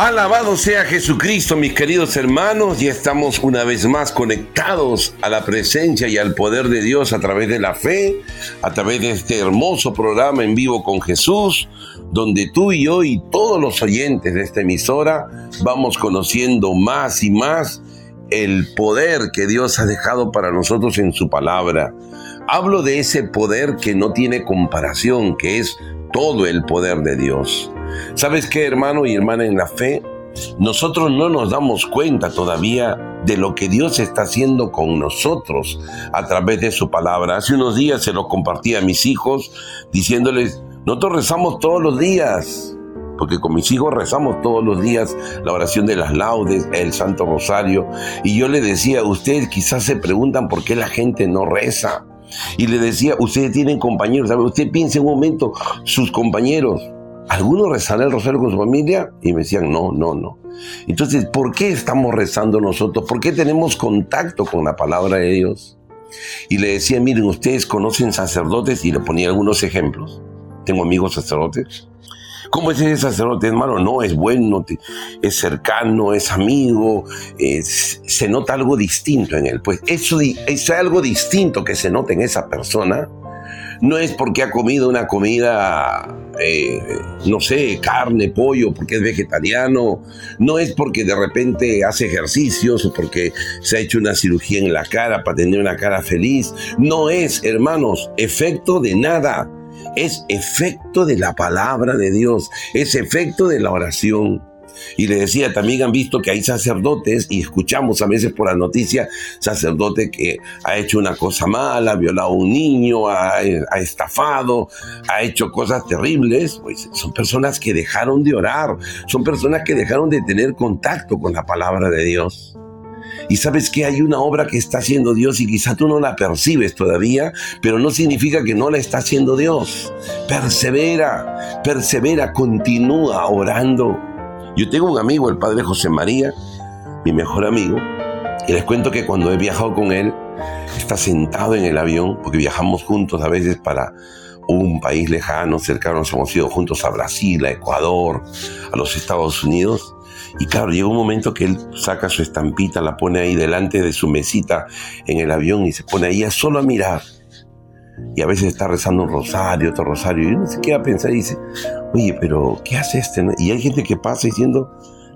Alabado sea Jesucristo, mis queridos hermanos, y estamos una vez más conectados a la presencia y al poder de Dios a través de la fe, a través de este hermoso programa en vivo con Jesús, donde tú y yo y todos los oyentes de esta emisora vamos conociendo más y más el poder que Dios ha dejado para nosotros en su palabra. Hablo de ese poder que no tiene comparación, que es todo el poder de Dios. ¿Sabes qué, hermano y hermana en la fe? Nosotros no nos damos cuenta todavía de lo que Dios está haciendo con nosotros a través de su palabra. Hace unos días se lo compartí a mis hijos diciéndoles, nosotros rezamos todos los días, porque con mis hijos rezamos todos los días la oración de las laudes, el Santo Rosario, y yo le decía, ustedes quizás se preguntan por qué la gente no reza. Y le decía, ustedes tienen compañeros. Usted piensa un momento, sus compañeros, ¿alguno rezará el rosario con su familia? Y me decían, no, no, no. Entonces, ¿por qué estamos rezando nosotros? ¿Por qué tenemos contacto con la palabra de Dios? Y le decía, miren, ustedes conocen sacerdotes y le ponía algunos ejemplos. Tengo amigos sacerdotes. ¿Cómo es ese sacerdote, hermano? No, es bueno, es cercano, es amigo, se nota algo distinto en él. Pues eso es algo distinto que se nota en esa persona. No es porque ha comido una comida, eh, no sé, carne, pollo, porque es vegetariano, no es porque de repente hace ejercicios o porque se ha hecho una cirugía en la cara para tener una cara feliz, no es, hermanos, efecto de nada, es efecto de la palabra de Dios, es efecto de la oración. Y le decía, también han visto que hay sacerdotes, y escuchamos a veces por la noticia, sacerdote que ha hecho una cosa mala, ha violado a un niño, ha, estafado, ha hecho cosas terribles, pues son personas que dejaron de orar, son personas que dejaron de tener contacto con la palabra de Dios. Y sabes que hay una obra que está haciendo Dios y quizá tú no la percibes todavía, pero no significa que no la está haciendo Dios. Persevera, persevera, continúa orando yo tengo un amigo, el padre José María, mi mejor amigo, y les cuento que cuando he viajado con él, está sentado en el avión, porque viajamos juntos a veces para un país lejano, cercano, hemos ido juntos a Brasil, a Ecuador, a los Estados Unidos. Y claro, llega un momento que él saca su estampita, la pone ahí delante de su mesita en el avión y se pone ahí solo a mirar. Y a veces está rezando un rosario, otro rosario, y uno se queda a pensar y dice, oye, pero ¿qué hace este? Y hay gente que pasa diciendo,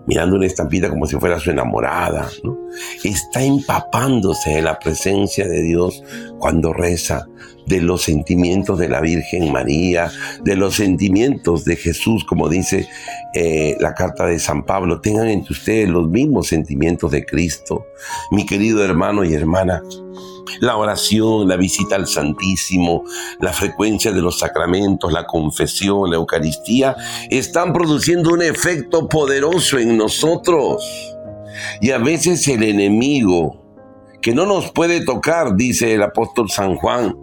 mirando una estampita como si fuera su enamorada. Está empapándose de la presencia de Dios cuando reza, de los sentimientos de la Virgen María, de los sentimientos de Jesús, como dice eh, la carta de San Pablo. Tengan entre ustedes los mismos sentimientos de Cristo. Mi querido hermano y hermana, la oración, la visita al Santísimo, la frecuencia de los sacramentos, la confesión, la Eucaristía, están produciendo un efecto poderoso en nosotros. Y a veces el enemigo, que no nos puede tocar, dice el apóstol San Juan,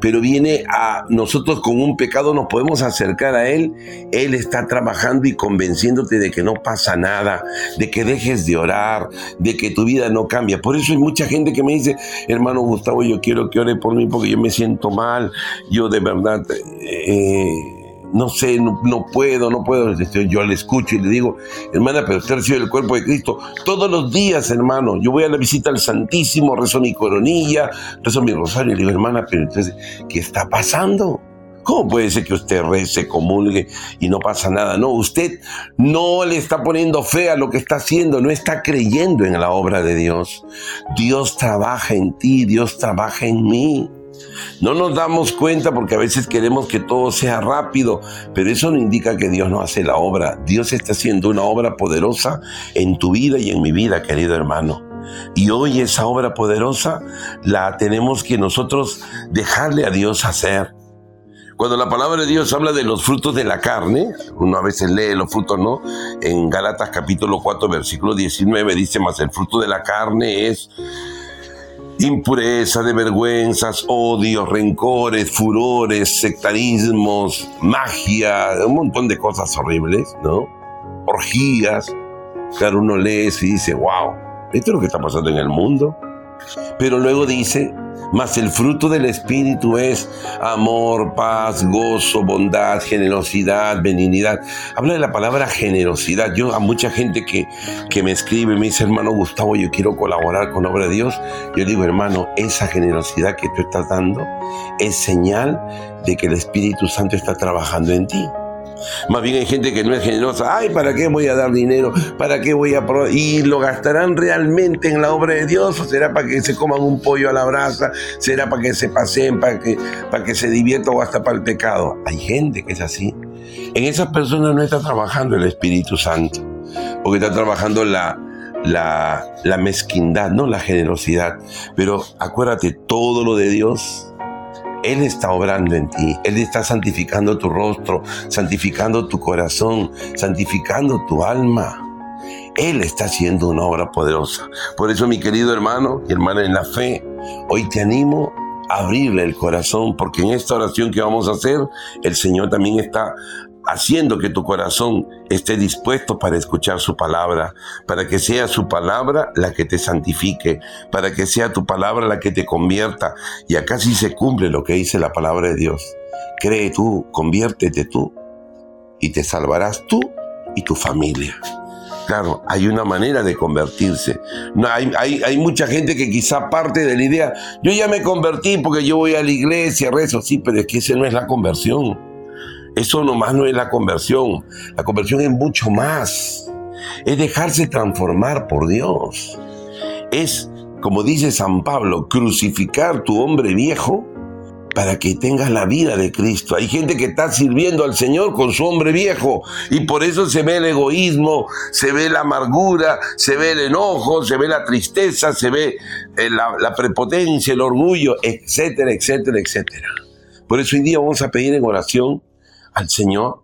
pero viene a nosotros con un pecado, nos podemos acercar a Él. Él está trabajando y convenciéndote de que no pasa nada, de que dejes de orar, de que tu vida no cambia. Por eso hay mucha gente que me dice, hermano Gustavo, yo quiero que ore por mí porque yo me siento mal, yo de verdad... Eh, no sé, no, puedo, no puedo. Yo le escucho y le digo, hermana, pero usted recibe el cuerpo de Cristo todos los días, hermano. Yo voy a la visita al Santísimo, rezo mi coronilla, rezo mi rosario. Y le digo, hermana, pero entonces, ¿qué está pasando? ¿Cómo puede ser que usted rece, comulgue y no pasa nada? No, usted no le está poniendo fe a lo que está haciendo, no está creyendo en la obra de Dios. Dios trabaja en ti, Dios trabaja en mí. No nos damos cuenta porque a veces queremos que todo sea rápido, pero eso no indica que Dios no hace la obra. Dios está haciendo una obra poderosa en tu vida y en mi vida, querido hermano. Y hoy esa obra poderosa la tenemos que nosotros dejarle a Dios hacer. Cuando la palabra de Dios habla de los frutos de la carne, uno a veces lee los frutos, ¿no? En Gálatas capítulo 4, versículo 19 dice, más el fruto de la carne es impureza, de vergüenzas, odios, rencores, furores, sectarismos, magia, un montón de cosas horribles, ¿no? Orgías. Claro, uno lee y dice, wow, esto es lo que está pasando en el mundo. Pero luego dice, Mas el fruto del Espíritu es amor, paz, gozo, bondad, generosidad, benignidad. Habla de la palabra generosidad. Yo a mucha gente que, que me escribe, me dice, hermano Gustavo, yo quiero colaborar con obra de Dios. Yo digo, hermano, esa generosidad que tú estás dando es señal de que el Espíritu Santo está trabajando en ti. Más bien hay gente que no es generosa. Ay, ¿para qué voy a dar dinero? ¿Para qué voy a... Y lo gastarán realmente en la obra de Dios. ¿O será para que se coman un pollo a la brasa? ¿Será para que se paseen? ¿Para que, para que se diviertan o hasta para el pecado? Hay gente que es así. En esas personas no está trabajando el Espíritu Santo. Porque está trabajando la, la, la mezquindad, no la generosidad. Pero acuérdate, todo lo de Dios él está obrando en ti, Él está santificando tu rostro, santificando tu corazón, santificando tu alma. Él está haciendo una obra poderosa. Por eso, mi querido hermano y hermana en la fe, hoy te animo a abrirle el corazón, porque en esta oración que vamos a hacer, el Señor también está haciendo que tu corazón esté dispuesto para escuchar su palabra, para que sea su palabra la que te santifique, para que sea tu palabra la que te convierta. Y acá sí se cumple lo que dice la palabra de Dios. Cree tú, conviértete tú, y te salvarás tú y tu familia. Claro, hay una manera de convertirse. No, hay, hay, hay, mucha gente que quizá parte de la idea, yo ya me convertí porque yo voy a la iglesia, rezo, sí, pero es que esa no es la conversión. Eso nomás no es la conversión. La conversión es mucho más. Es dejarse transformar por Dios. Es, como dice San Pablo, crucificar tu hombre viejo para que tengas la vida de Cristo. Hay gente que está sirviendo al Señor con su hombre viejo y por eso se ve el egoísmo, se ve la amargura, se ve el enojo, se ve la tristeza, se ve eh, la, la prepotencia, el orgullo, etcétera, etcétera, etcétera. Por eso hoy día vamos a pedir en oración al Señor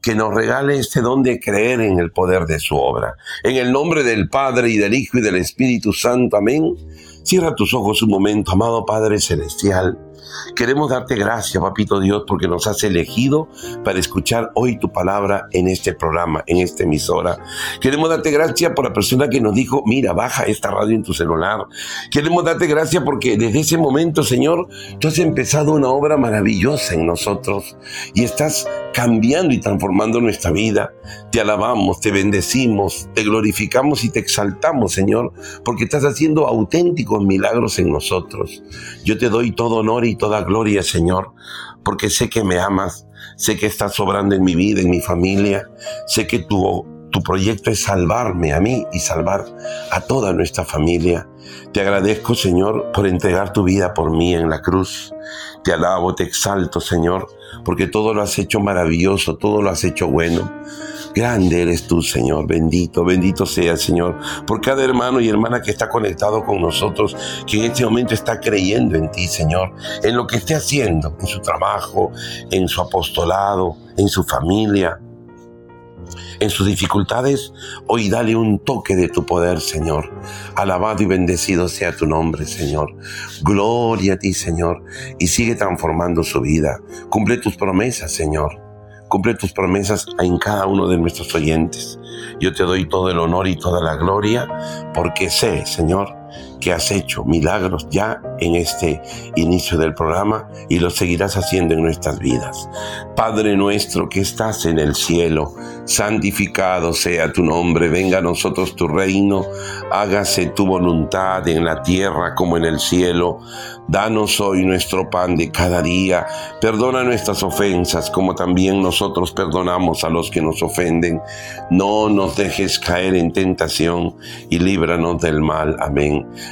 que nos regale este don de creer en el poder de su obra. En el nombre del Padre y del Hijo y del Espíritu Santo. Amén. Cierra tus ojos un momento, amado Padre Celestial. Queremos darte gracias, papito Dios, porque nos has elegido para escuchar hoy tu palabra en este programa, en esta emisora. Queremos darte gracias por la persona que nos dijo, mira, baja esta radio en tu celular. Queremos darte gracias porque desde ese momento, Señor, tú has empezado una obra maravillosa en nosotros y estás cambiando y transformando nuestra vida. Te alabamos, te bendecimos, te glorificamos y te exaltamos, Señor, porque estás haciendo auténticos milagros en nosotros. Yo te doy todo honor y toda gloria, Señor, porque sé que me amas, sé que estás sobrando en mi vida, en mi familia, sé que tu, tu proyecto es salvarme a mí y salvar a toda nuestra familia. Te agradezco, Señor, por entregar tu vida por mí en la cruz. Te alabo, te exalto, Señor, porque todo lo has hecho maravilloso, todo lo has hecho bueno. Grande eres tú, Señor. Bendito, bendito sea, Señor, por cada hermano y hermana que está conectado con nosotros, que en este momento está creyendo en ti, Señor, en lo que esté haciendo, en su trabajo, en su apostolado, en su familia en sus dificultades, hoy dale un toque de tu poder, Señor. Alabado y bendecido sea tu nombre, Señor. Gloria a ti, Señor, y sigue transformando su vida. Cumple tus promesas, Señor. Cumple tus promesas en cada uno de nuestros oyentes. Yo te doy todo el honor y toda la gloria porque sé, Señor, que has hecho milagros ya en este inicio del programa y lo seguirás haciendo en nuestras vidas. Padre nuestro que estás en el cielo, santificado sea tu nombre, venga a nosotros tu reino, hágase tu voluntad en la tierra como en el cielo. Danos hoy nuestro pan de cada día, perdona nuestras ofensas como también nosotros perdonamos a los que nos ofenden. No nos dejes caer en tentación y líbranos del mal. Amén.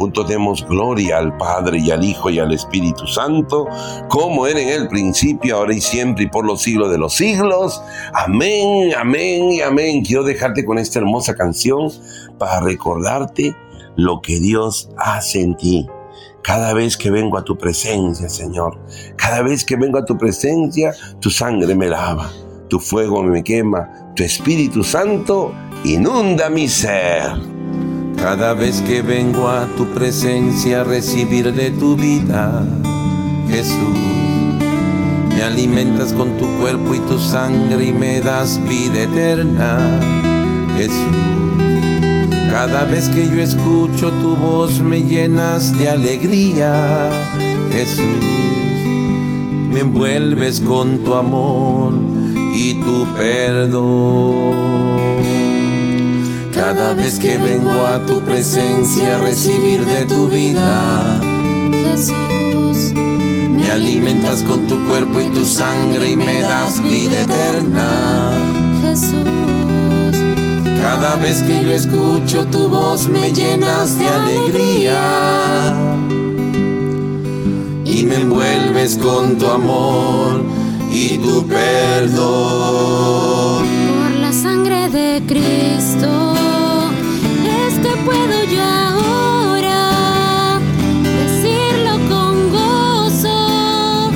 Juntos demos gloria al Padre y al Hijo y al Espíritu Santo, como era en el principio, ahora y siempre y por los siglos de los siglos. Amén, amén y amén. Quiero dejarte con esta hermosa canción para recordarte lo que Dios hace en ti. Cada vez que vengo a tu presencia, Señor, cada vez que vengo a tu presencia, tu sangre me lava, tu fuego me quema, tu Espíritu Santo inunda mi ser. Cada vez que vengo a tu presencia a recibir de tu vida, Jesús, me alimentas con tu cuerpo y tu sangre y me das vida eterna, Jesús. Cada vez que yo escucho tu voz me llenas de alegría, Jesús. Me envuelves con tu amor y tu perdón. Cada vez que vengo a tu presencia a recibir de tu vida, Jesús, me alimentas con tu cuerpo y tu sangre y me das vida eterna. Jesús, cada vez que yo escucho tu voz me llenas de alegría y me envuelves con tu amor y tu perdón. Por la sangre de Cristo puedo yo ahora decirlo con gozo.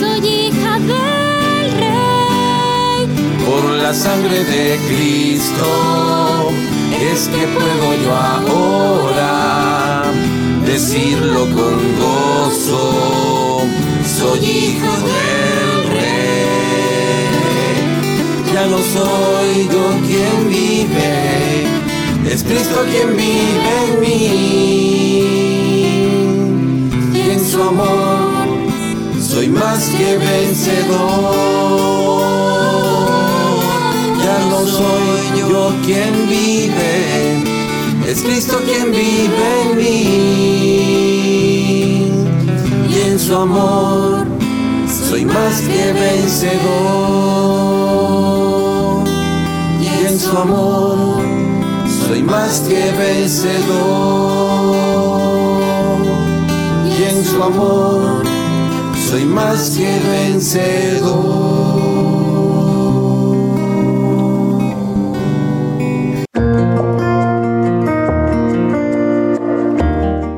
Soy hija del Rey. Por la sangre de Cristo es que puedo yo ahora decirlo con gozo. Soy hijo del Rey. Ya no soy yo quien vive es Cristo quien vive en mí. Y en su amor soy más que vencedor. Ya no soy yo quien vive, es Cristo quien vive en mí. Y en su amor soy más que vencedor. Y en su amor soy más que vencedor y en su amor soy más que vencedor.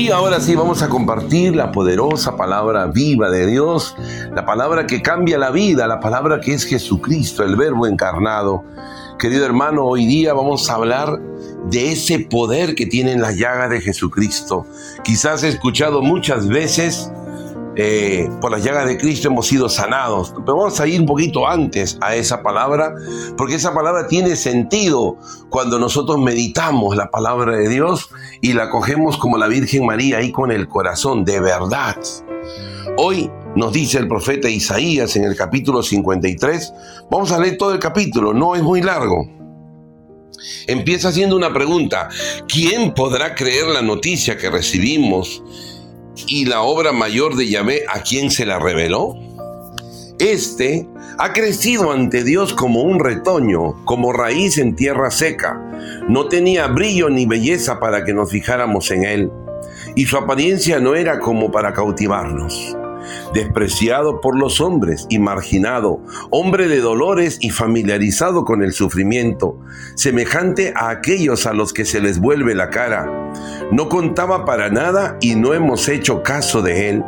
Y ahora sí vamos a compartir la poderosa palabra viva de Dios, la palabra que cambia la vida, la palabra que es Jesucristo, el verbo encarnado. Querido hermano, hoy día vamos a hablar de ese poder que tienen las llagas de Jesucristo. Quizás he escuchado muchas veces, eh, por las llagas de Cristo hemos sido sanados, pero vamos a ir un poquito antes a esa palabra, porque esa palabra tiene sentido cuando nosotros meditamos la palabra de Dios y la cogemos como la Virgen María ahí con el corazón, de verdad. Hoy nos dice el profeta Isaías en el capítulo 53, vamos a leer todo el capítulo, no es muy largo Empieza haciendo una pregunta. ¿Quién podrá creer la noticia que recibimos y la obra mayor de Yahvé a quien se la reveló? Este ha crecido ante Dios como un retoño, como raíz en tierra seca. No tenía brillo ni belleza para que nos fijáramos en él, y su apariencia no era como para cautivarnos despreciado por los hombres y marginado, hombre de dolores y familiarizado con el sufrimiento, semejante a aquellos a los que se les vuelve la cara. No contaba para nada y no hemos hecho caso de él.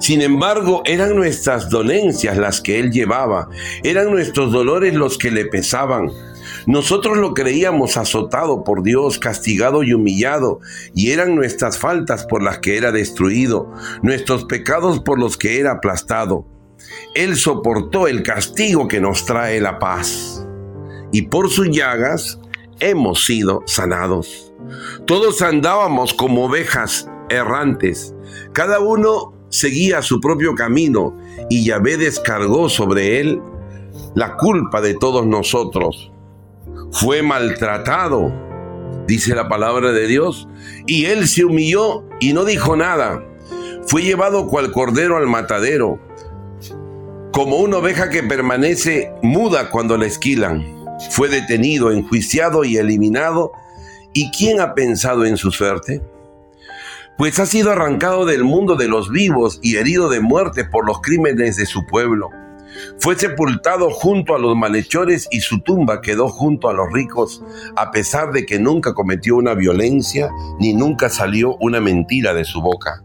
Sin embargo, eran nuestras dolencias las que él llevaba, eran nuestros dolores los que le pesaban nosotros lo creíamos azotado por Dios, castigado y humillado, y eran nuestras faltas por las que era destruido, nuestros pecados por los que era aplastado. Él soportó el castigo que nos trae la paz, y por sus llagas hemos sido sanados. Todos andábamos como ovejas, errantes. Cada uno seguía su propio camino y Yahvé descargó sobre él la culpa de todos nosotros. Fue maltratado, dice la palabra de Dios, y él se humilló y no dijo nada. Fue llevado cual cordero al matadero, como una oveja que permanece muda cuando la esquilan. Fue detenido, enjuiciado y eliminado. ¿Y quién ha pensado en su suerte? Pues ha sido arrancado del mundo de los vivos y herido de muerte por los crímenes de su pueblo. Fue sepultado junto a los malhechores y su tumba quedó junto a los ricos, a pesar de que nunca cometió una violencia ni nunca salió una mentira de su boca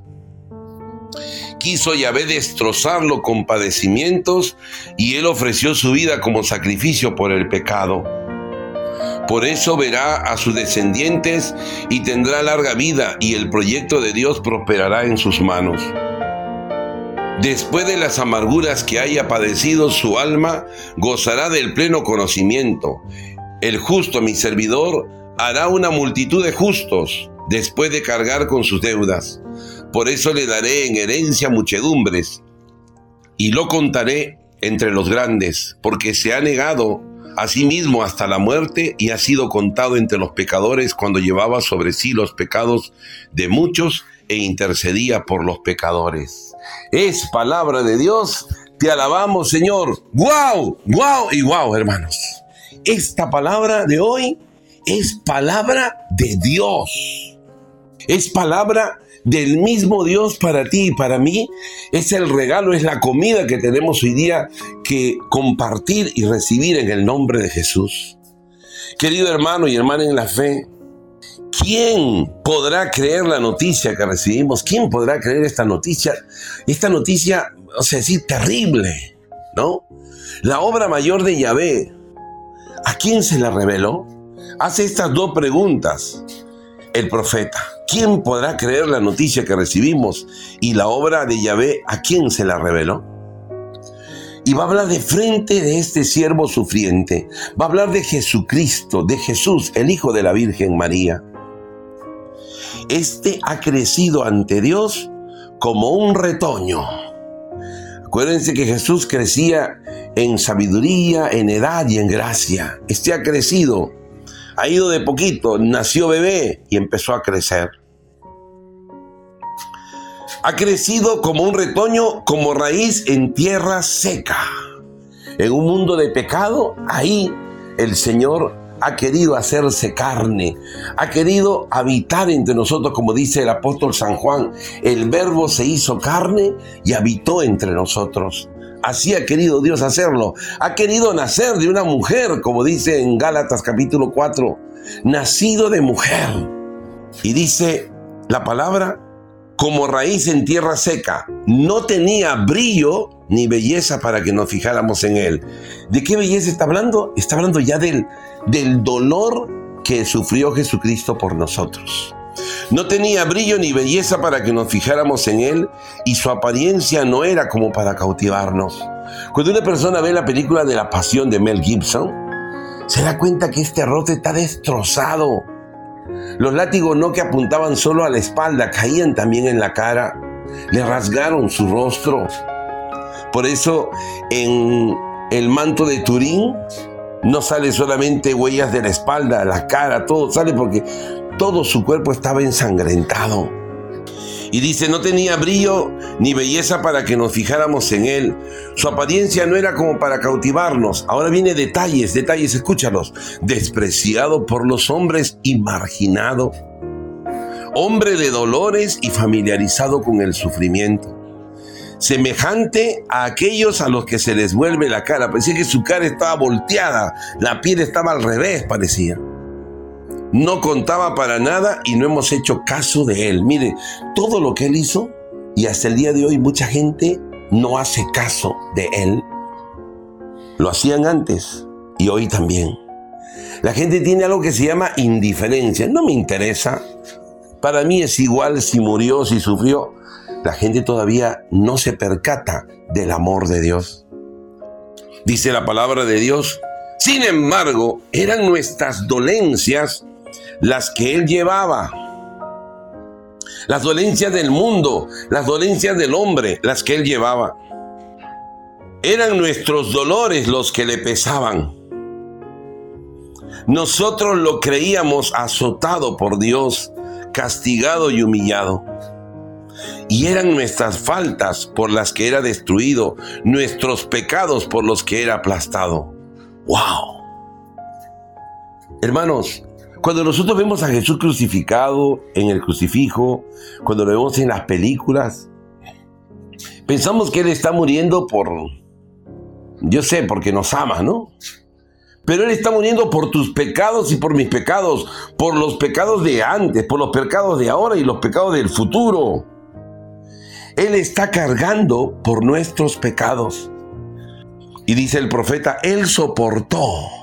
quiso Yahvé destrozarlo con padecimientos y él ofreció su vida como sacrificio por el pecado. Por eso verá a sus descendientes y tendrá larga vida y el proyecto de Dios prosperará en sus manos. Después de las amarguras que haya padecido su alma, gozará del pleno conocimiento. El justo, mi servidor, hará una multitud de justos después de cargar con sus deudas. Por eso le daré en herencia muchedumbres y lo contaré entre los grandes, porque se ha negado a sí mismo hasta la muerte y ha sido contado entre los pecadores cuando llevaba sobre sí los pecados de muchos e intercedía por los pecadores. Es palabra de Dios, te alabamos Señor. ¡Guau! ¡Guau! Y guau, hermanos. Esta palabra de hoy es palabra de Dios. Es palabra del mismo Dios para ti y para mí. Es el regalo, es la comida que tenemos hoy día que compartir y recibir en el nombre de Jesús. Querido hermano y hermana en la fe, ¿quién podrá creer la noticia que recibimos? ¿Quién podrá creer esta noticia? Esta noticia, o sea, decir, terrible, ¿no? La obra mayor de Yahvé, ¿a quién se la reveló? Hace estas dos preguntas el profeta. ¿Quién podrá creer la noticia que recibimos y la obra de Yahvé a quién se la reveló? Y va a hablar de frente de este siervo sufriente. Va a hablar de Jesucristo, de Jesús, el Hijo de la Virgen María. Este ha crecido ante Dios como un retoño. Acuérdense que Jesús crecía en sabiduría, en edad y en gracia. Este ha crecido ha ido de poquito, nació bebé y empezó a crecer. Ha crecido como un retoño, como raíz en tierra seca. En un mundo de pecado, ahí el Señor ha querido hacerse carne, ha querido habitar entre nosotros, como dice el apóstol San Juan, el verbo se hizo carne y habitó entre nosotros. Así ha querido Dios hacerlo. Ha querido nacer de una mujer, como dice en Gálatas capítulo 4, nacido de mujer. Y dice la palabra, como raíz en tierra seca, no tenía brillo ni belleza para que nos fijáramos en él. ¿De qué belleza está hablando? Está hablando ya del, del dolor que sufrió Jesucristo por nosotros. No tenía brillo ni belleza para que nos fijáramos en él y su apariencia no era como para cautivarnos. Cuando una persona ve la película de la pasión de Mel Gibson, se da cuenta que este rostro está destrozado. Los látigos no que apuntaban solo a la espalda, caían también en la cara, le rasgaron su rostro. Por eso en el manto de Turín no sale solamente huellas de la espalda, la cara, todo sale porque todo su cuerpo estaba ensangrentado. Y dice, no tenía brillo ni belleza para que nos fijáramos en él. Su apariencia no era como para cautivarnos. Ahora viene detalles, detalles, escúchalos. Despreciado por los hombres y marginado. Hombre de dolores y familiarizado con el sufrimiento. Semejante a aquellos a los que se les vuelve la cara. Parecía que su cara estaba volteada, la piel estaba al revés, parecía no contaba para nada y no hemos hecho caso de él. Mire, todo lo que él hizo y hasta el día de hoy mucha gente no hace caso de él. Lo hacían antes y hoy también. La gente tiene algo que se llama indiferencia. No me interesa. Para mí es igual si murió, si sufrió. La gente todavía no se percata del amor de Dios. Dice la palabra de Dios. Sin embargo, eran nuestras dolencias las que él llevaba. las dolencias del mundo, las dolencias del hombre, las que Él llevaba. Eran nuestros dolores los que le pesaban. Nosotros lo creíamos azotado por Dios, castigado y humillado. Y eran nuestras faltas por las que era destruido, nuestros pecados por los que era aplastado. ¡Wow! Hermanos, cuando nosotros vemos a Jesús crucificado en el crucifijo, cuando lo vemos en las películas, pensamos que Él está muriendo por, yo sé, porque nos ama, ¿no? Pero Él está muriendo por tus pecados y por mis pecados, por los pecados de antes, por los pecados de ahora y los pecados del futuro. Él está cargando por nuestros pecados. Y dice el profeta, Él soportó.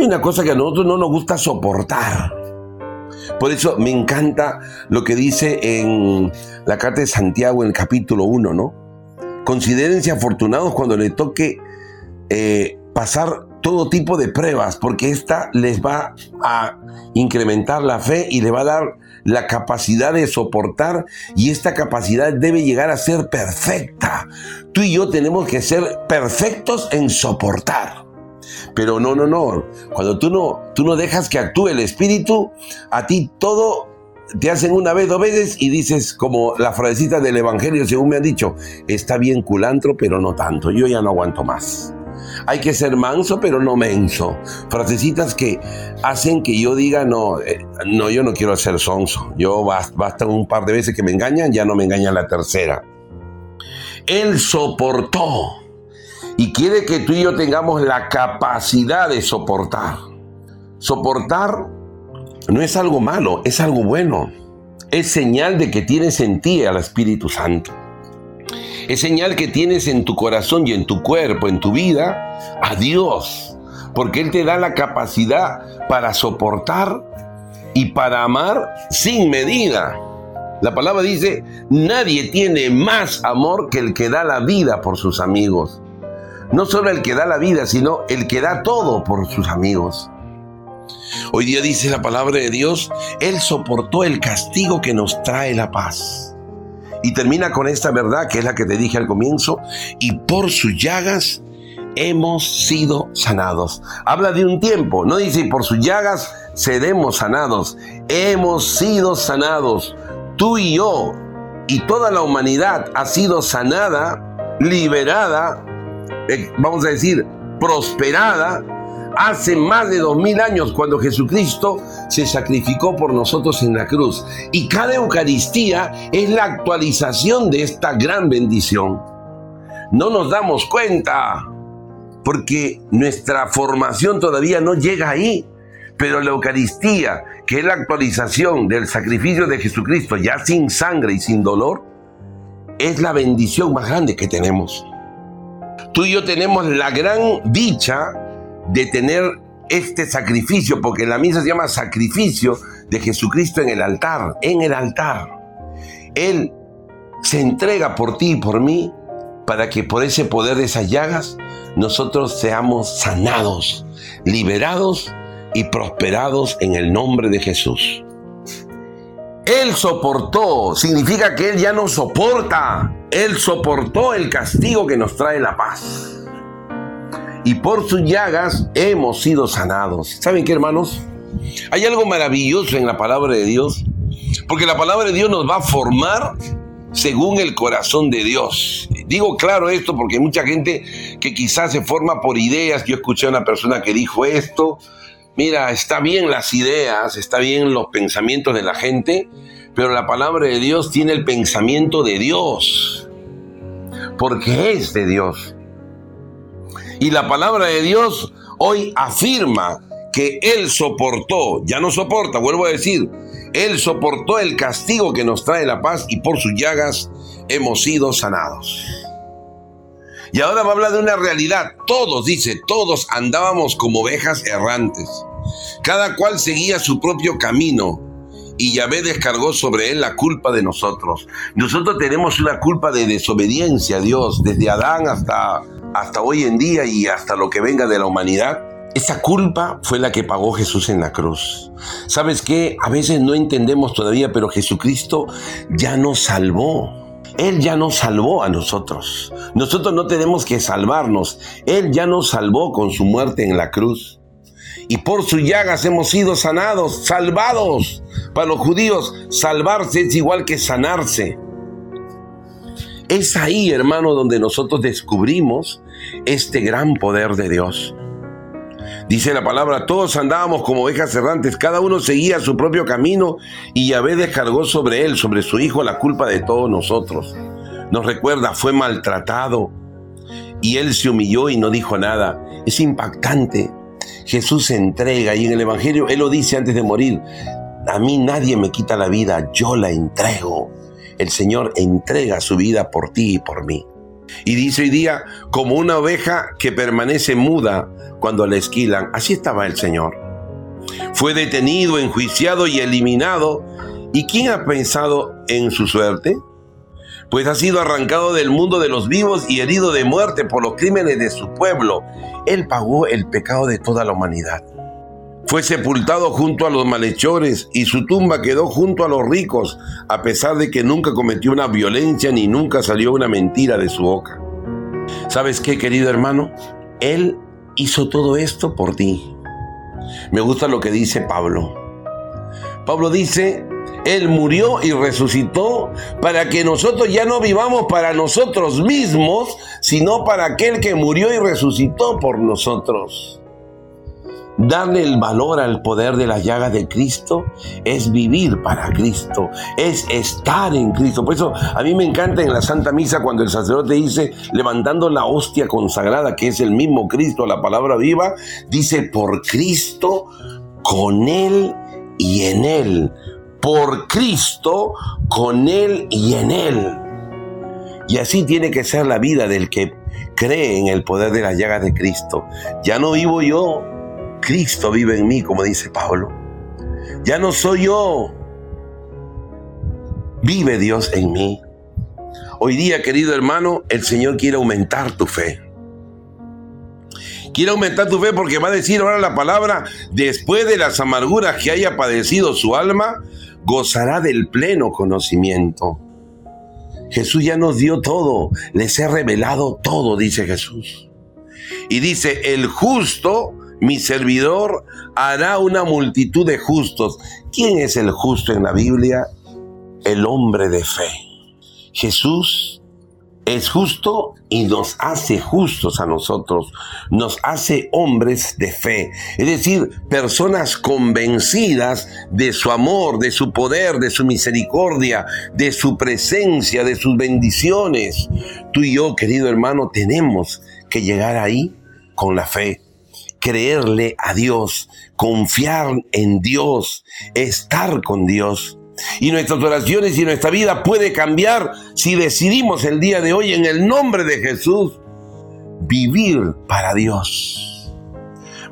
Una cosa que a nosotros no nos gusta soportar. Por eso me encanta lo que dice en la carta de Santiago en el capítulo 1, ¿no? Considérense afortunados cuando le toque eh, pasar todo tipo de pruebas, porque esta les va a incrementar la fe y le va a dar la capacidad de soportar y esta capacidad debe llegar a ser perfecta. Tú y yo tenemos que ser perfectos en soportar. Pero no, no, no. Cuando tú no, tú no dejas que actúe el Espíritu, a ti todo te hacen una vez, dos veces y dices, como la frasecita del Evangelio, según me han dicho, está bien culantro, pero no tanto. Yo ya no aguanto más. Hay que ser manso, pero no menso. Frasecitas que hacen que yo diga, no, eh, no, yo no quiero ser sonso. Yo basta, un par de veces que me engañan, ya no me engañan la tercera. Él soportó y quiere que tú y yo tengamos la capacidad de soportar. Soportar no es algo malo, es algo bueno. Es señal de que tienes en ti al Espíritu Santo. Es señal que tienes en tu corazón y en tu cuerpo, en tu vida, a Dios. Porque Él te da la capacidad para soportar y para amar sin medida. La palabra dice, nadie tiene más amor que el que da la vida por sus amigos. No solo el que da la vida, sino el que da todo por sus amigos. Hoy día dice la palabra de Dios, Él soportó el castigo que nos trae la paz. Y termina con esta verdad que es la que te dije al comienzo, y por sus llagas hemos sido sanados. Habla de un tiempo, no dice por sus llagas seremos sanados, hemos sido sanados. Tú y yo y toda la humanidad ha sido sanada, liberada, eh, vamos a decir, prosperada hace más de dos mil años cuando Jesucristo se sacrificó por nosotros en la cruz. Y cada Eucaristía es la actualización de esta gran bendición. No nos damos cuenta porque nuestra formación todavía no llega ahí. Pero la Eucaristía, que es la actualización del sacrificio de Jesucristo, ya sin sangre y sin dolor, es la bendición más grande que tenemos. Tú y yo tenemos la gran dicha de tener este sacrificio, porque la misa se llama sacrificio de Jesucristo en el altar, en el altar. Él se entrega por ti y por mí para que por ese poder de esas llagas nosotros seamos sanados, liberados y prosperados en el nombre de Jesús. Él soportó, significa que Él ya no soporta. Él soportó el castigo que nos trae la paz y por sus llagas hemos sido sanados. ¿Saben qué, hermanos? Hay algo maravilloso en la palabra de Dios, porque la palabra de Dios nos va a formar según el corazón de Dios. Digo claro esto porque hay mucha gente que quizás se forma por ideas. Yo escuché a una persona que dijo esto. Mira, está bien las ideas, está bien los pensamientos de la gente, pero la palabra de Dios tiene el pensamiento de Dios, porque es de Dios. Y la palabra de Dios hoy afirma que Él soportó, ya no soporta, vuelvo a decir, Él soportó el castigo que nos trae la paz y por sus llagas hemos sido sanados. Y ahora va a hablar de una realidad. Todos, dice, todos andábamos como ovejas errantes. Cada cual seguía su propio camino y Yahvé descargó sobre él la culpa de nosotros. Nosotros tenemos una culpa de desobediencia a Dios, desde Adán hasta hasta hoy en día y hasta lo que venga de la humanidad, Esa culpa fue la que pagó Jesús en la cruz. ¿Sabes qué? A veces no entendemos todavía, pero Jesucristo ya nos salvó. Él ya nos salvó a nosotros. Nosotros no tenemos que salvarnos. Él ya nos salvó con su muerte en la cruz. Y por sus llagas hemos sido sanados, salvados. Para los judíos, salvarse es igual que sanarse. Es ahí, hermano, donde nosotros descubrimos este gran poder de Dios. Dice la palabra, todos andábamos como ovejas errantes, cada uno seguía su propio camino y Yahvé descargó sobre él, sobre su hijo, la culpa de todos nosotros. Nos recuerda, fue maltratado y él se humilló y no dijo nada. Es impactante. Jesús se entrega y en el Evangelio él lo dice antes de morir, a mí nadie me quita la vida, yo la entrego. El Señor entrega su vida por ti y por mí. Y dice hoy día, como una oveja que permanece muda cuando la esquilan, así estaba el Señor. Fue detenido, enjuiciado y eliminado. ¿Y quién ha pensado en su suerte? Pues ha sido arrancado del mundo de los vivos y herido de muerte por los crímenes de su pueblo. Él pagó el pecado de toda la humanidad. Fue sepultado junto a los malhechores y su tumba quedó junto a los ricos, a pesar de que nunca cometió una violencia ni nunca salió una mentira de su boca. ¿Sabes qué, querido hermano? Él hizo todo esto por ti. Me gusta lo que dice Pablo. Pablo dice, Él murió y resucitó para que nosotros ya no vivamos para nosotros mismos, sino para aquel que murió y resucitó por nosotros. Darle el valor al poder de las llagas de Cristo es vivir para Cristo, es estar en Cristo. Por eso a mí me encanta en la Santa Misa cuando el sacerdote dice, levantando la hostia consagrada, que es el mismo Cristo, la palabra viva, dice, por Cristo, con Él y en Él. Por Cristo, con Él y en Él. Y así tiene que ser la vida del que cree en el poder de las llagas de Cristo. Ya no vivo yo, Cristo vive en mí, como dice Pablo. Ya no soy yo. Vive Dios en mí. Hoy día, querido hermano, el Señor quiere aumentar tu fe. Quiere aumentar tu fe porque va a decir ahora la palabra, después de las amarguras que haya padecido su alma, gozará del pleno conocimiento. Jesús ya nos dio todo, les he revelado todo, dice Jesús. Y dice, el justo mi servidor hará una multitud de justos. ¿Quién es el justo en la Biblia? El hombre de fe. Jesús es justo y nos hace justos a nosotros, nos hace hombres de fe, es decir, personas convencidas de su amor, de su poder, de su misericordia, de su presencia, de sus bendiciones. Tú y yo, querido hermano, tenemos que llegar ahí con la fe creerle a Dios, confiar en Dios, estar con Dios. Y nuestras oraciones y nuestra vida puede cambiar si decidimos el día de hoy en el nombre de Jesús vivir para Dios.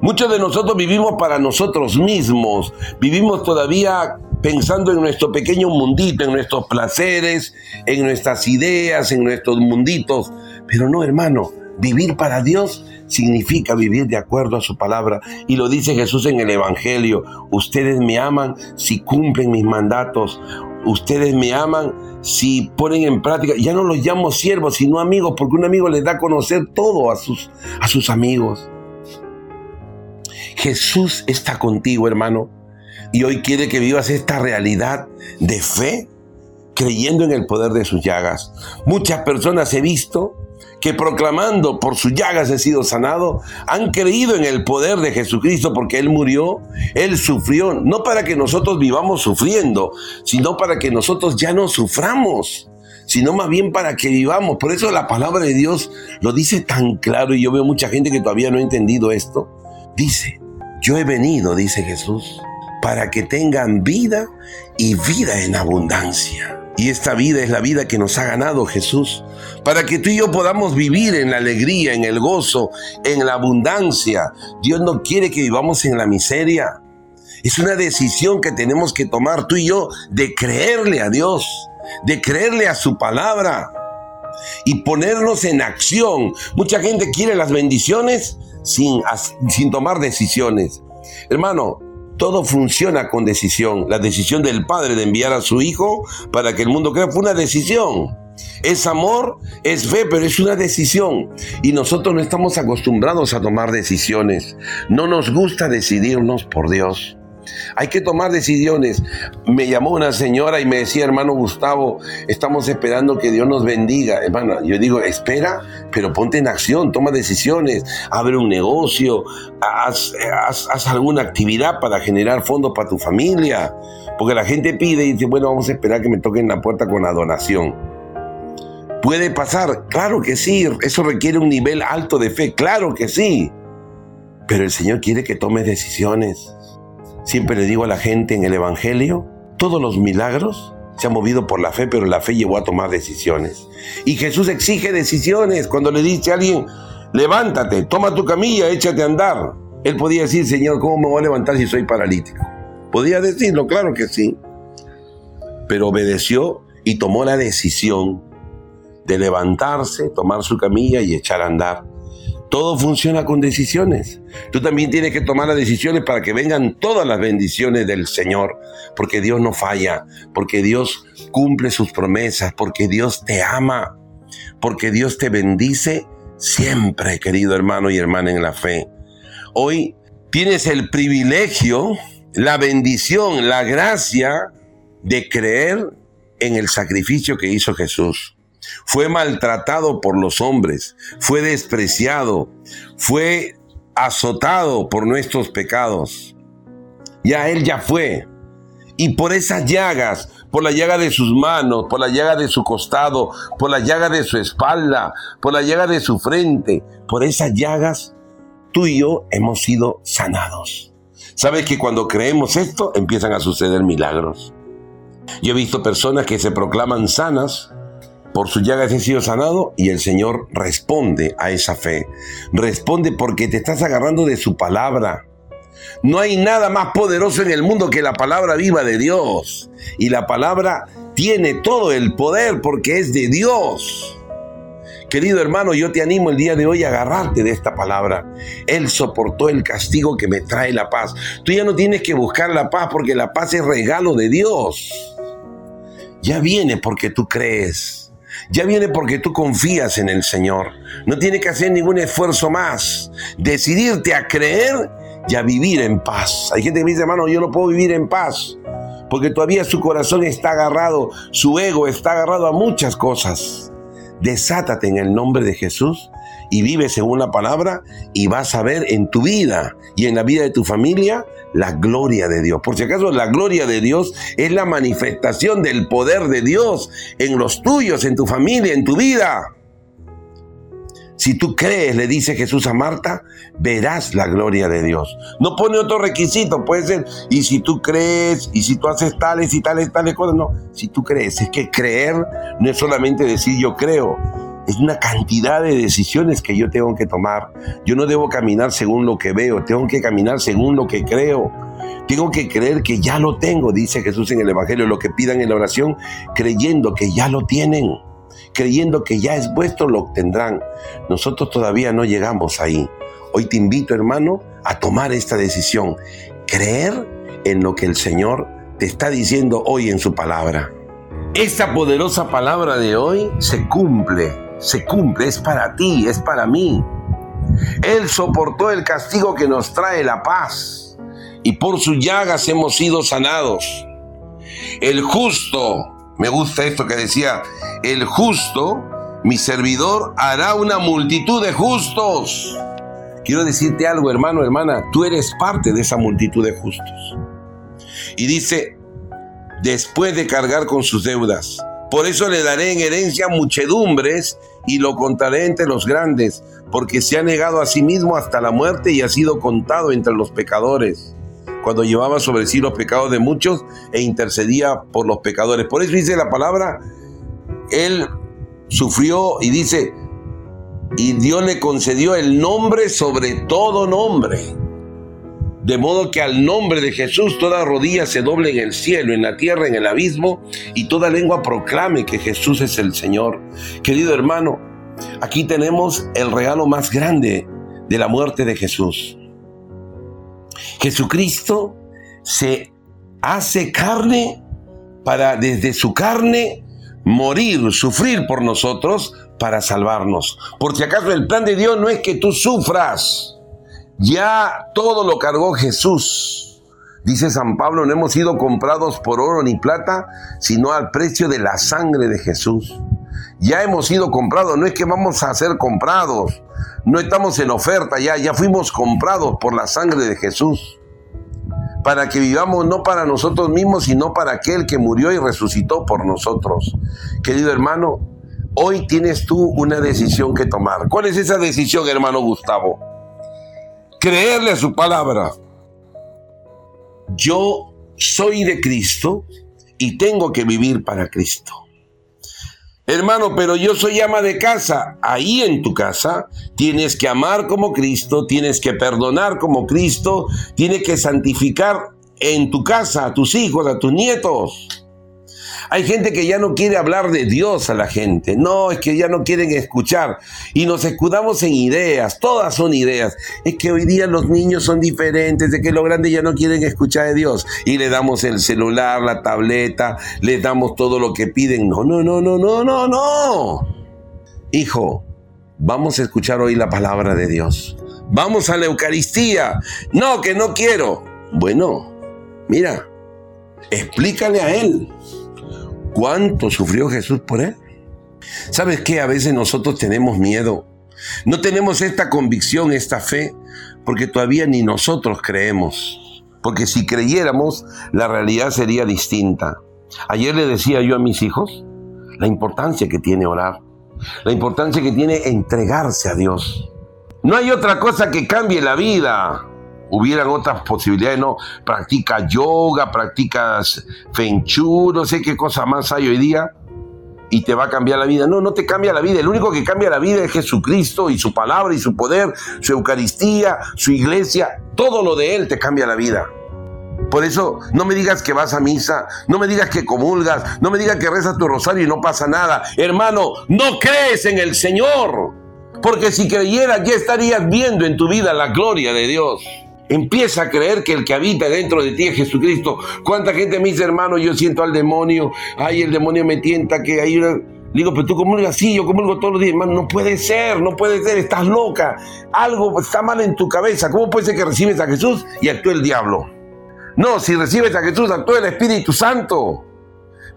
Muchos de nosotros vivimos para nosotros mismos, vivimos todavía pensando en nuestro pequeño mundito, en nuestros placeres, en nuestras ideas, en nuestros munditos. Pero no, hermano, vivir para Dios significa vivir de acuerdo a su palabra. Y lo dice Jesús en el Evangelio. Ustedes me aman si cumplen mis mandatos. Ustedes me aman si ponen en práctica. Ya no los llamo siervos, sino amigos, porque un amigo les da a conocer todo a sus, a sus amigos. Jesús está contigo, hermano. Y hoy quiere que vivas esta realidad de fe, creyendo en el poder de sus llagas. Muchas personas he visto que proclamando por sus llagas he sido sanado, han creído en el poder de Jesucristo porque Él murió, Él sufrió, no para que nosotros vivamos sufriendo, sino para que nosotros ya no suframos, sino más bien para que vivamos. Por eso la palabra de Dios lo dice tan claro y yo veo mucha gente que todavía no ha entendido esto. Dice, yo he venido, dice Jesús, para que tengan vida y vida en abundancia. Y esta vida es la vida que nos ha ganado Jesús, para que tú y yo podamos vivir en la alegría, en el gozo, en la abundancia. Dios no quiere que vivamos en la miseria. Es una decisión que tenemos que tomar tú y yo de creerle a Dios, de creerle a su palabra y ponernos en acción. Mucha gente quiere las bendiciones, sin, sin tomar decisiones. Hermano, todo funciona con decisión. La decisión del Padre de enviar a su Hijo para que el mundo crea fue una decisión. Es amor, es fe, pero es una decisión. Y nosotros no estamos acostumbrados a tomar decisiones. No nos gusta decidirnos por Dios. Hay que tomar decisiones. Me llamó una señora y me decía, hermano Gustavo, estamos esperando que Dios nos bendiga. Hermano, yo digo, espera, pero ponte en acción, toma decisiones, abre un negocio, haz, alguna actividad para generar fondos para tu familia. Porque la gente pide y dice, bueno, vamos a esperar que me toquen la puerta con la donación. ¿Puede pasar? Claro que sí. Eso requiere un nivel alto de fe. Claro que sí. Pero el Señor quiere que tomes decisiones. Siempre le digo a la gente en el Evangelio, todos los milagros se han movido por la fe, pero la fe llevó a tomar decisiones. Y Jesús exige decisiones cuando le dice a alguien, levántate, toma tu camilla, échate a andar. Él podía decir, Señor, ¿cómo me voy a levantar si soy paralítico? Podía decirlo, claro que sí. Pero obedeció y tomó la decisión de levantarse, tomar su camilla y echar a andar. Todo funciona con decisiones. Tú también tienes que tomar las decisiones para que vengan todas las bendiciones del Señor, porque Dios no falla, porque Dios cumple sus promesas, porque Dios te ama, porque Dios te bendice siempre, querido hermano y hermana en la fe. Hoy tienes el privilegio, la bendición, la gracia de creer en el sacrificio que hizo Jesús fue maltratado por los hombres, fue despreciado, fue azotado por nuestros pecados. Ya Él ya fue. Y por esas llagas, por la llaga de sus manos, por la llaga de su costado, por la llaga de su espalda, por la llaga de su frente, por esas llagas, tú y yo hemos sido sanados. ¿Sabes que cuando creemos esto empiezan a suceder milagros? Yo he visto personas que se proclaman sanas por su llaga he sido sanado y el Señor responde a esa fe. Responde porque te estás agarrando de su palabra. No hay nada más poderoso en el mundo que la palabra viva de Dios. Y la palabra tiene todo el poder porque es de Dios. Querido hermano, yo te animo el día de hoy a agarrarte de esta palabra. Él soportó el castigo que me trae la paz. Tú ya no tienes que buscar la paz porque la paz es regalo de Dios. Ya viene porque tú crees ya viene porque tú confías en el Señor. No tiene que hacer ningún esfuerzo más. Decidirte a creer y a vivir en paz. Hay gente que dice, hermano, yo no puedo vivir en paz. Porque todavía su corazón está agarrado, su ego está agarrado a muchas cosas. Desátate en el nombre de Jesús y vive según la palabra y vas a ver en tu vida y en la vida de tu familia la gloria de Dios. Por si acaso, la gloria de Dios es la manifestación del poder de Dios en los tuyos, en tu familia, en tu vida. Si tú crees, le dice Jesús a Marta, verás la gloria de Dios. No pone otro requisito, puede ser, y si tú crees, y si tú haces tales y tales, tales cosas, no. Si tú crees, es que creer no es solamente decir yo creo, es una cantidad de decisiones que yo tengo que tomar. Yo no debo caminar según lo que veo, tengo que caminar según lo que creo. Tengo que creer que ya lo tengo, dice Jesús en el Evangelio, lo que pidan en la oración, creyendo que ya lo tienen, creyendo que ya es vuestro, lo obtendrán. Nosotros todavía no llegamos ahí. Hoy te invito, hermano, a tomar esta decisión, creer en lo que el Señor te está diciendo hoy en su palabra. Esta poderosa palabra de hoy se cumple se cumple, es para ti, es para mí. Él soportó el castigo que nos trae la paz y por sus llagas hemos sido sanados. El justo, me gusta esto que decía, el justo, mi servidor, hará una multitud de justos. Quiero decirte algo, hermano, hermana, tú eres parte de esa multitud de justos. Y dice, después de cargar con sus deudas, por eso le daré en herencia muchedumbres y lo contaré entre los grandes, porque se ha negado a sí mismo hasta la muerte y ha sido contado entre los pecadores, cuando llevaba sobre sí los pecados de muchos e intercedía por los pecadores. Por eso dice la palabra, él sufrió y dice, y Dios le concedió el nombre sobre todo nombre de modo que al nombre de Jesús toda rodilla se doble en el cielo, en la tierra, en el abismo, y toda lengua proclame que Jesús es el Señor. Querido hermano, aquí tenemos el regalo más grande de la muerte de Jesús. Jesucristo se hace carne para desde su carne morir, sufrir por nosotros para salvarnos. Porque acaso el plan de Dios no es que tú sufras. Ya todo lo cargó Jesús. Dice San Pablo, no hemos sido comprados por oro ni plata, sino al precio de la sangre de Jesús. Ya hemos sido comprados, no es que vamos a ser comprados. No estamos en oferta ya, ya fuimos comprados por la sangre de Jesús. Para que vivamos no para nosotros mismos, sino para aquel que murió y resucitó por nosotros. Querido hermano, hoy tienes tú una decisión que tomar. ¿Cuál es esa decisión, hermano Gustavo? Creerle a su palabra. Yo soy de Cristo y tengo que vivir para Cristo. Hermano, pero yo soy ama de casa. Ahí en tu casa tienes que amar como Cristo, tienes que perdonar como Cristo, tienes que santificar en tu casa a tus hijos, a tus nietos. Hay gente que ya no quiere hablar de Dios a la gente. No, es que ya no quieren escuchar. Y nos escudamos en ideas. Todas son ideas. Es que hoy día los niños son diferentes, de que los grandes ya no quieren escuchar de Dios. Y le damos el celular, la tableta, le damos todo lo que piden. No, no, no, no, no, no, no. Hijo, vamos a escuchar hoy la palabra de Dios. Vamos a la Eucaristía. No, que no quiero. Bueno, mira, explícale a Él cuánto sufrió Jesús por él. ¿Sabes qué? A veces nosotros tenemos miedo. No tenemos esta convicción, esta fe, porque todavía ni nosotros creemos. Porque si creyéramos, la realidad sería distinta. Ayer le decía yo a mis hijos la importancia que tiene orar, la importancia que tiene entregarse a Dios. No hay otra cosa que cambie la vida hubieran otras posibilidades, no, practica yoga, practicas feng no sé qué cosa más hay hoy día, y te va a cambiar la vida. No, no te cambia la vida. El único que cambia la vida es Jesucristo y su palabra y su poder, su Eucaristía, su iglesia. Todo lo de Él te cambia la vida. Por eso no me digas que vas a misa, no me digas que comulgas, no me digas que rezas tu rosario y no pasa nada. Hermano, no crees en el Señor. Porque si creyeras ya estarías viendo en tu vida la gloria de Dios. Empieza a creer que el que habita dentro de ti es Jesucristo. ¿Cuánta gente me dice, hermano, yo siento al demonio? Ay, el demonio me tienta, que hay una... Digo, pero tú comulgas, sí, yo comulgo todos los días, hermano. No puede ser, no puede ser, estás loca. Algo está mal en tu cabeza. ¿Cómo puede ser que recibes a Jesús y actúe el diablo? No, si recibes a Jesús, actúa el Espíritu Santo.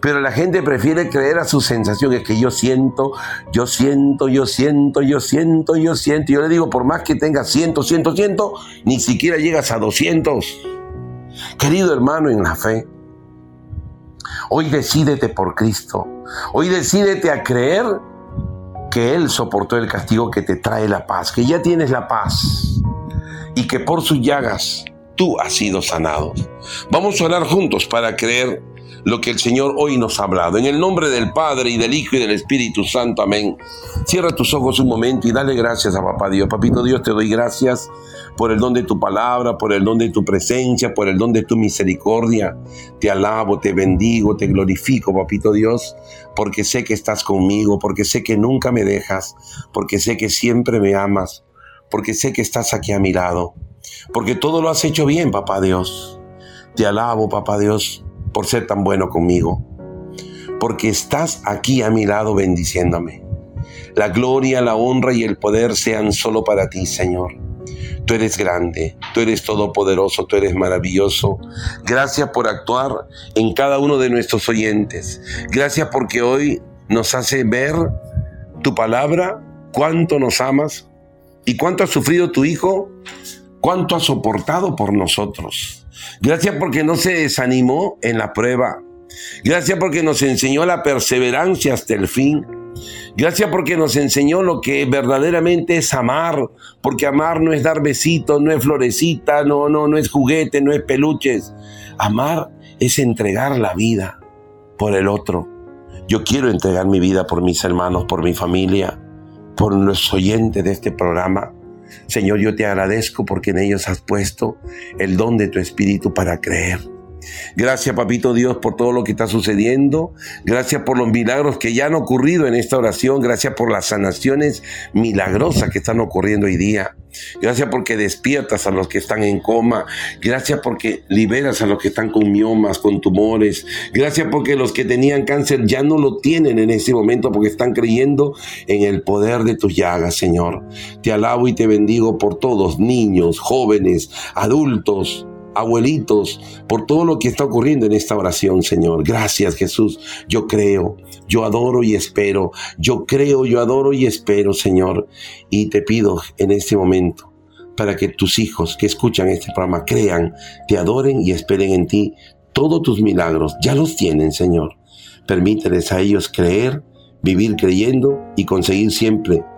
Pero la gente prefiere creer a sus sensaciones, que yo siento, yo siento, yo siento, yo siento, yo siento. Yo le digo, por más que tengas ciento, ciento, ciento, ni siquiera llegas a 200. Querido hermano en la fe, hoy decídete por Cristo. Hoy decídete a creer que Él soportó el castigo que te trae la paz, que ya tienes la paz y que por sus llagas tú has sido sanado. Vamos a orar juntos para creer lo que el Señor hoy nos ha hablado. En el nombre del Padre y del Hijo y del Espíritu Santo. Amén. Cierra tus ojos un momento y dale gracias a Papá Dios. Papito Dios, te doy gracias por el don de tu palabra, por el don de tu presencia, por el don de tu misericordia. Te alabo, te bendigo, te glorifico, Papito Dios, porque sé que estás conmigo, porque sé que nunca me dejas, porque sé que siempre me amas, porque sé que estás aquí a mi lado, porque todo lo has hecho bien, Papá Dios. Te alabo, Papá Dios por ser tan bueno conmigo, porque estás aquí a mi lado bendiciéndome. La gloria, la honra y el poder sean solo para ti, Señor. Tú eres grande, tú eres todopoderoso, tú eres maravilloso. Gracias por actuar en cada uno de nuestros oyentes. Gracias porque hoy nos hace ver tu palabra, cuánto nos amas y cuánto ha sufrido tu Hijo, cuánto ha soportado por nosotros. Gracias porque no se desanimó en la prueba. Gracias porque nos enseñó la perseverancia hasta el fin. Gracias porque nos enseñó lo que verdaderamente es amar, porque amar no es dar besitos, no es florecita, no, no, no es juguete, no es peluches. Amar es entregar la vida por el otro. Yo quiero entregar mi vida por mis hermanos, por mi familia, por los oyentes de este programa. Señor, yo te agradezco porque en ellos has puesto el don de tu Espíritu para creer. Gracias, papito Dios, por todo lo que está sucediendo. Gracias por los milagros que ya han ocurrido en esta oración. Gracias por las sanaciones milagrosas que están ocurriendo hoy día. Gracias porque despiertas a los que están en coma. Gracias porque liberas a los que están con miomas, con tumores. Gracias porque los que tenían cáncer ya no lo tienen en este momento porque están creyendo en el poder de tus llagas, Señor. Te alabo y te bendigo por todos, niños, jóvenes, adultos, abuelitos, por todo lo que está ocurriendo en esta oración, Señor. Gracias, Jesús. Yo creo, yo adoro y espero. Yo creo, yo adoro y espero, Señor. Y te pido en este momento para que tus hijos que escuchan este programa crean, te adoren y esperen en ti. Todos tus milagros ya los tienen, Señor. Permíteles a ellos creer, vivir creyendo y conseguir siempre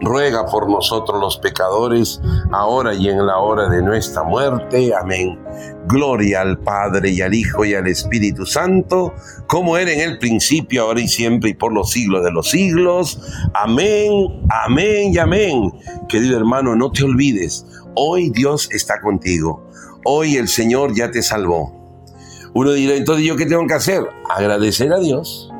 ruega por nosotros los pecadores, ahora y en la hora de nuestra muerte. Amén. Gloria al Padre y al Hijo y al Espíritu Santo, como era en el principio, ahora y siempre y por los siglos de los siglos. Amén, amén y amén. Querido hermano, no te olvides, hoy Dios está contigo. Hoy el Señor ya te salvó. Uno dirá, entonces yo qué tengo que hacer? Agradecer a Dios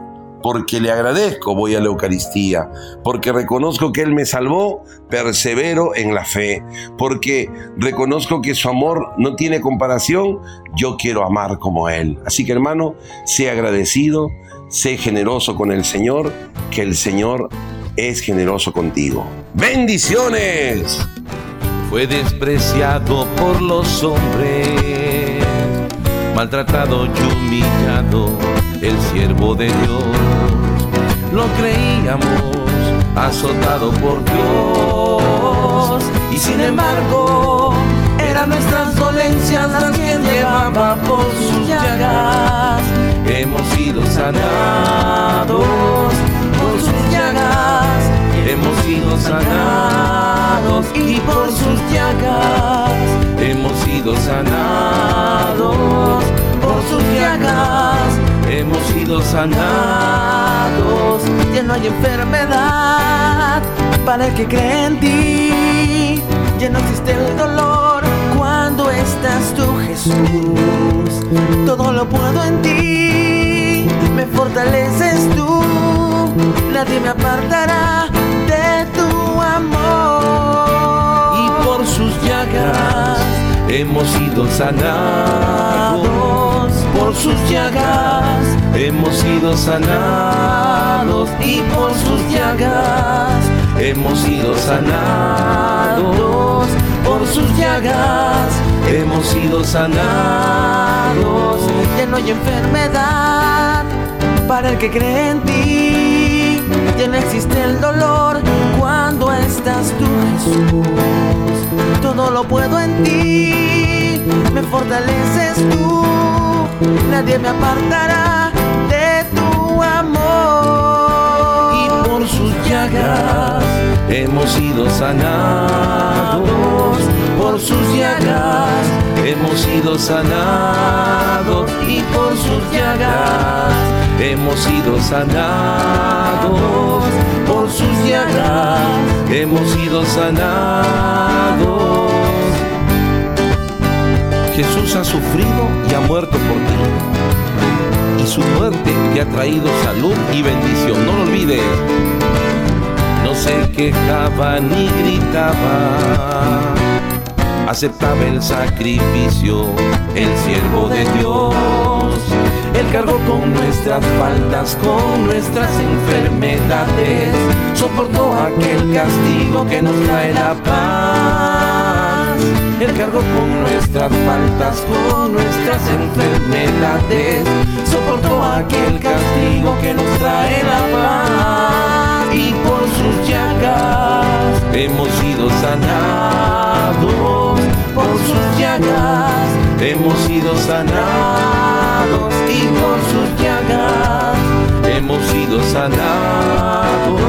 porque le agradezco, voy a la Eucaristía, porque reconozco que Él me salvó, persevero en la fe, porque reconozco que su amor no tiene comparación, yo quiero amar como Él. Así que hermano, sé agradecido, sé generoso con el Señor, que el Señor es generoso contigo. Bendiciones. Fue despreciado por los hombres, maltratado y humillado el siervo de Dios. Lo creíamos azotado por Dios y sin embargo eran nuestras dolencias las que llevaba por sus llagas. Hemos sido sanados por sus llagas. Hemos sido sanados y por sus llagas hemos sido sanados por sus llagas hemos sido sanados. Ya no hay enfermedad para el que cree en ti. Ya no existe el dolor cuando estás tú, Jesús. Todo lo puedo en ti, me fortaleces tú. Nadie me apartará de tu amor. Por sus llagas. Hemos sido sanados por sus llagas. Hemos sido sanados y por sus llagas. Hemos sido sanados por sus llagas. Hemos sido sanados. Ya no hay enfermedad para el que cree en ti ya no existe el dolor cuando estás tú Jesús. Todo lo puedo en ti me fortaleces tú. Nadie me apartará de tu amor. Y por sus llagas hemos sido sanados, por sus llagas hemos sido sanados. Y por sus llagas hemos sido sanados, por sus llagas hemos sido sanados. Jesús ha sufrido y ha muerto por ti. Y su muerte te ha traído salud y bendición. No lo olvides. No se quejaba ni gritaba. Aceptaba el sacrificio, el siervo de Dios. Él cargó con nuestras faltas, con nuestras enfermedades. Soportó aquel castigo que nos trae la paz Él cargó con nuestras faltas, con nuestras enfermedades. Soportó aquel castigo que nos trae la paz. Y por sus llagas hemos sido sanados. Por sus llagas hemos sido sanados. Y por sus llagas hemos sido sanados.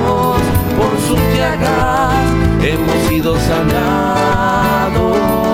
Por sus llagas hemos sido sanados.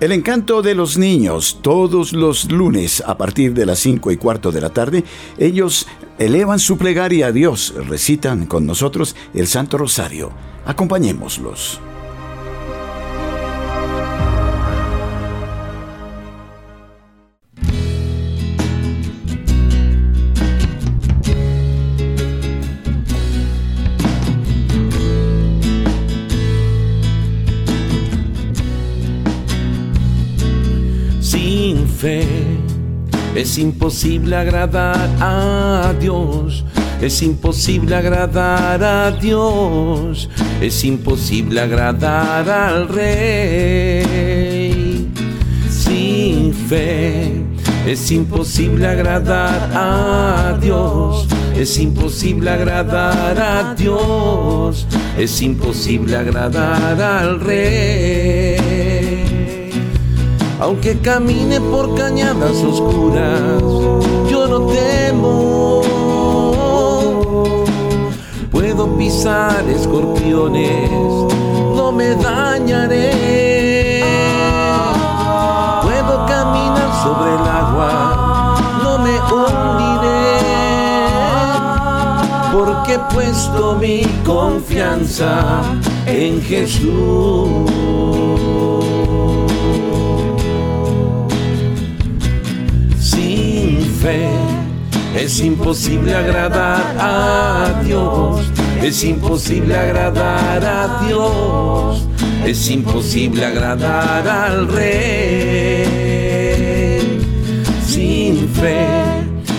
El encanto de los niños, todos los lunes a partir de las 5 y cuarto de la tarde, ellos elevan su plegaria a Dios, recitan con nosotros el Santo Rosario. Acompañémoslos. Es imposible agradar a Dios. Es imposible agradar a Dios. Es imposible agradar al Rey. Sin fe es imposible agradar a Dios. Es imposible agradar a Dios. Es imposible agradar al Rey. Aunque camine por cañadas oscuras, yo no temo. Puedo pisar escorpiones, no me dañaré. Puedo caminar sobre el agua, no me hundiré. Porque he puesto mi confianza en Jesús. Fe es imposible agradar a Dios. Es imposible agradar a Dios. Es imposible agradar al Rey. Sin fe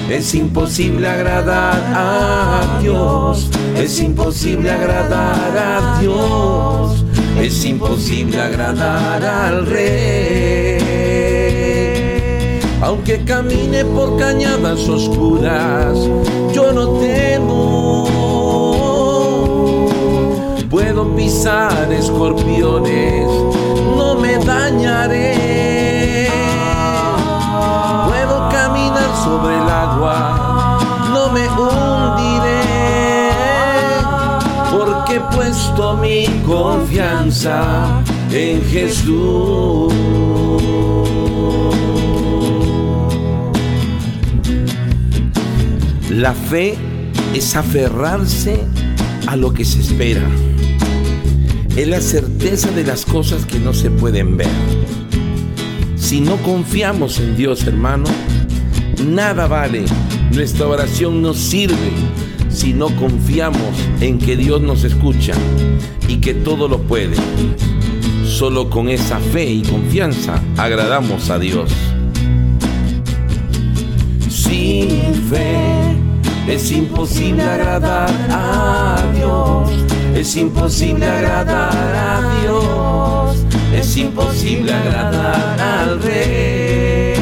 es imposible agradar a Dios. Es imposible agradar a Dios. Es imposible agradar al Rey. Aunque camine por cañadas oscuras, yo no temo. Puedo pisar escorpiones, no me dañaré. Puedo caminar sobre el agua, no me hundiré. Porque he puesto mi confianza en Jesús. La fe es aferrarse a lo que se espera. Es la certeza de las cosas que no se pueden ver. Si no confiamos en Dios, hermano, nada vale. Nuestra oración no sirve si no confiamos en que Dios nos escucha y que todo lo puede. Solo con esa fe y confianza agradamos a Dios. Sin fe es imposible agradar a Dios. Es imposible agradar a Dios. Es imposible agradar al Rey.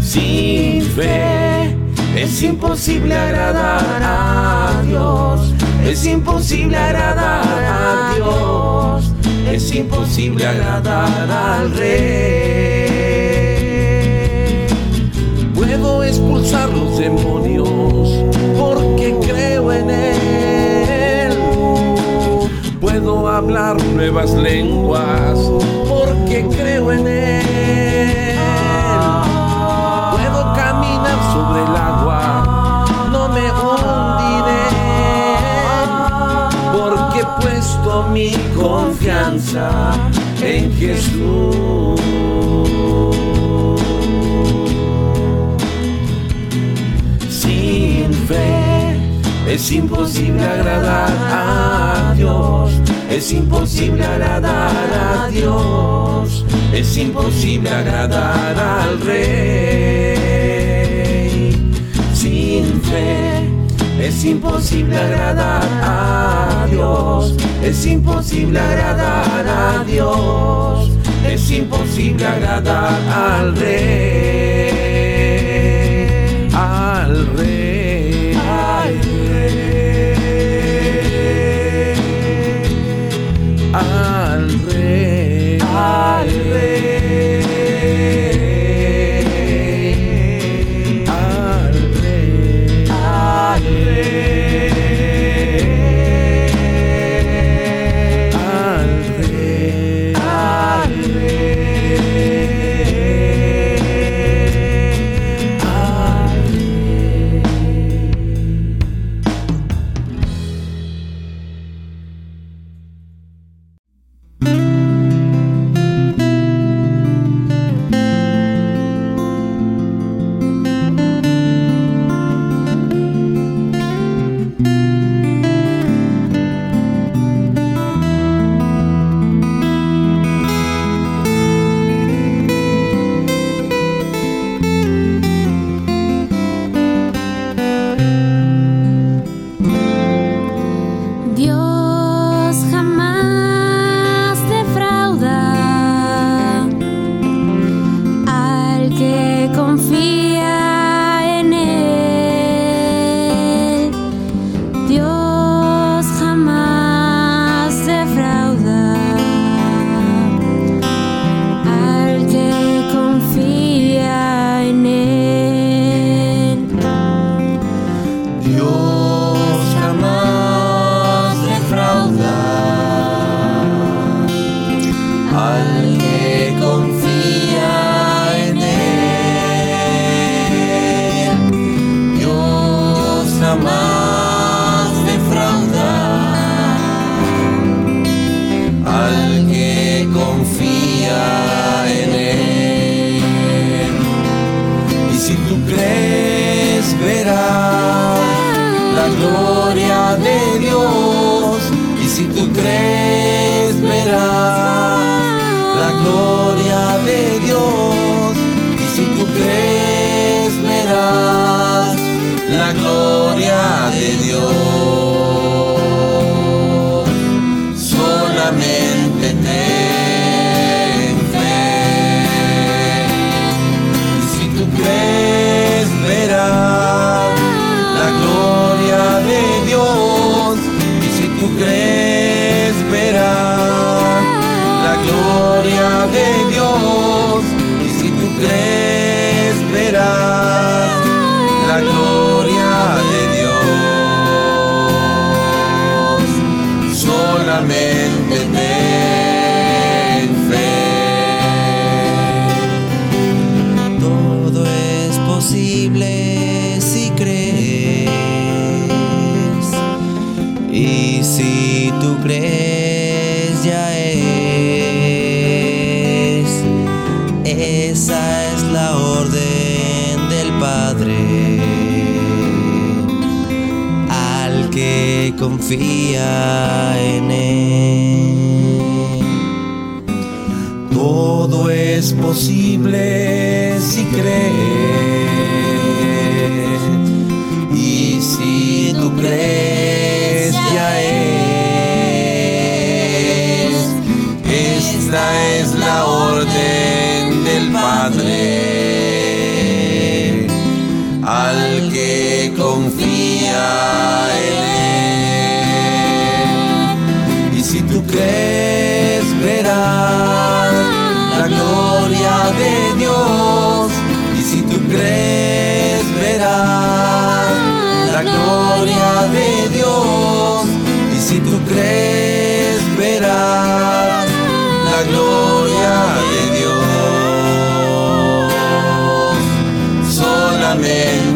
Sin fe es imposible agradar a Dios. Es imposible agradar a Dios. Es imposible agradar al Rey. Expulsar los demonios porque creo en Él. Puedo hablar nuevas lenguas porque creo en Él. Puedo caminar sobre el agua, no me hundiré. Porque he puesto mi confianza en Jesús. Es imposible agradar a Dios. Es imposible agradar a Dios. Es imposible agradar al Rey. Sin fe es imposible agradar a Dios. Es imposible agradar a Dios. Es imposible agradar al Rey. Al Rey. Confía en él. Todo es posible si crees. Y si tú crees, ya es. Esta es la orden del Padre. Al que confía en Crees, verás la gloria de Dios. Y si tú crees, verás la gloria de Dios. Y si tú crees, verás la gloria de Dios. Solamente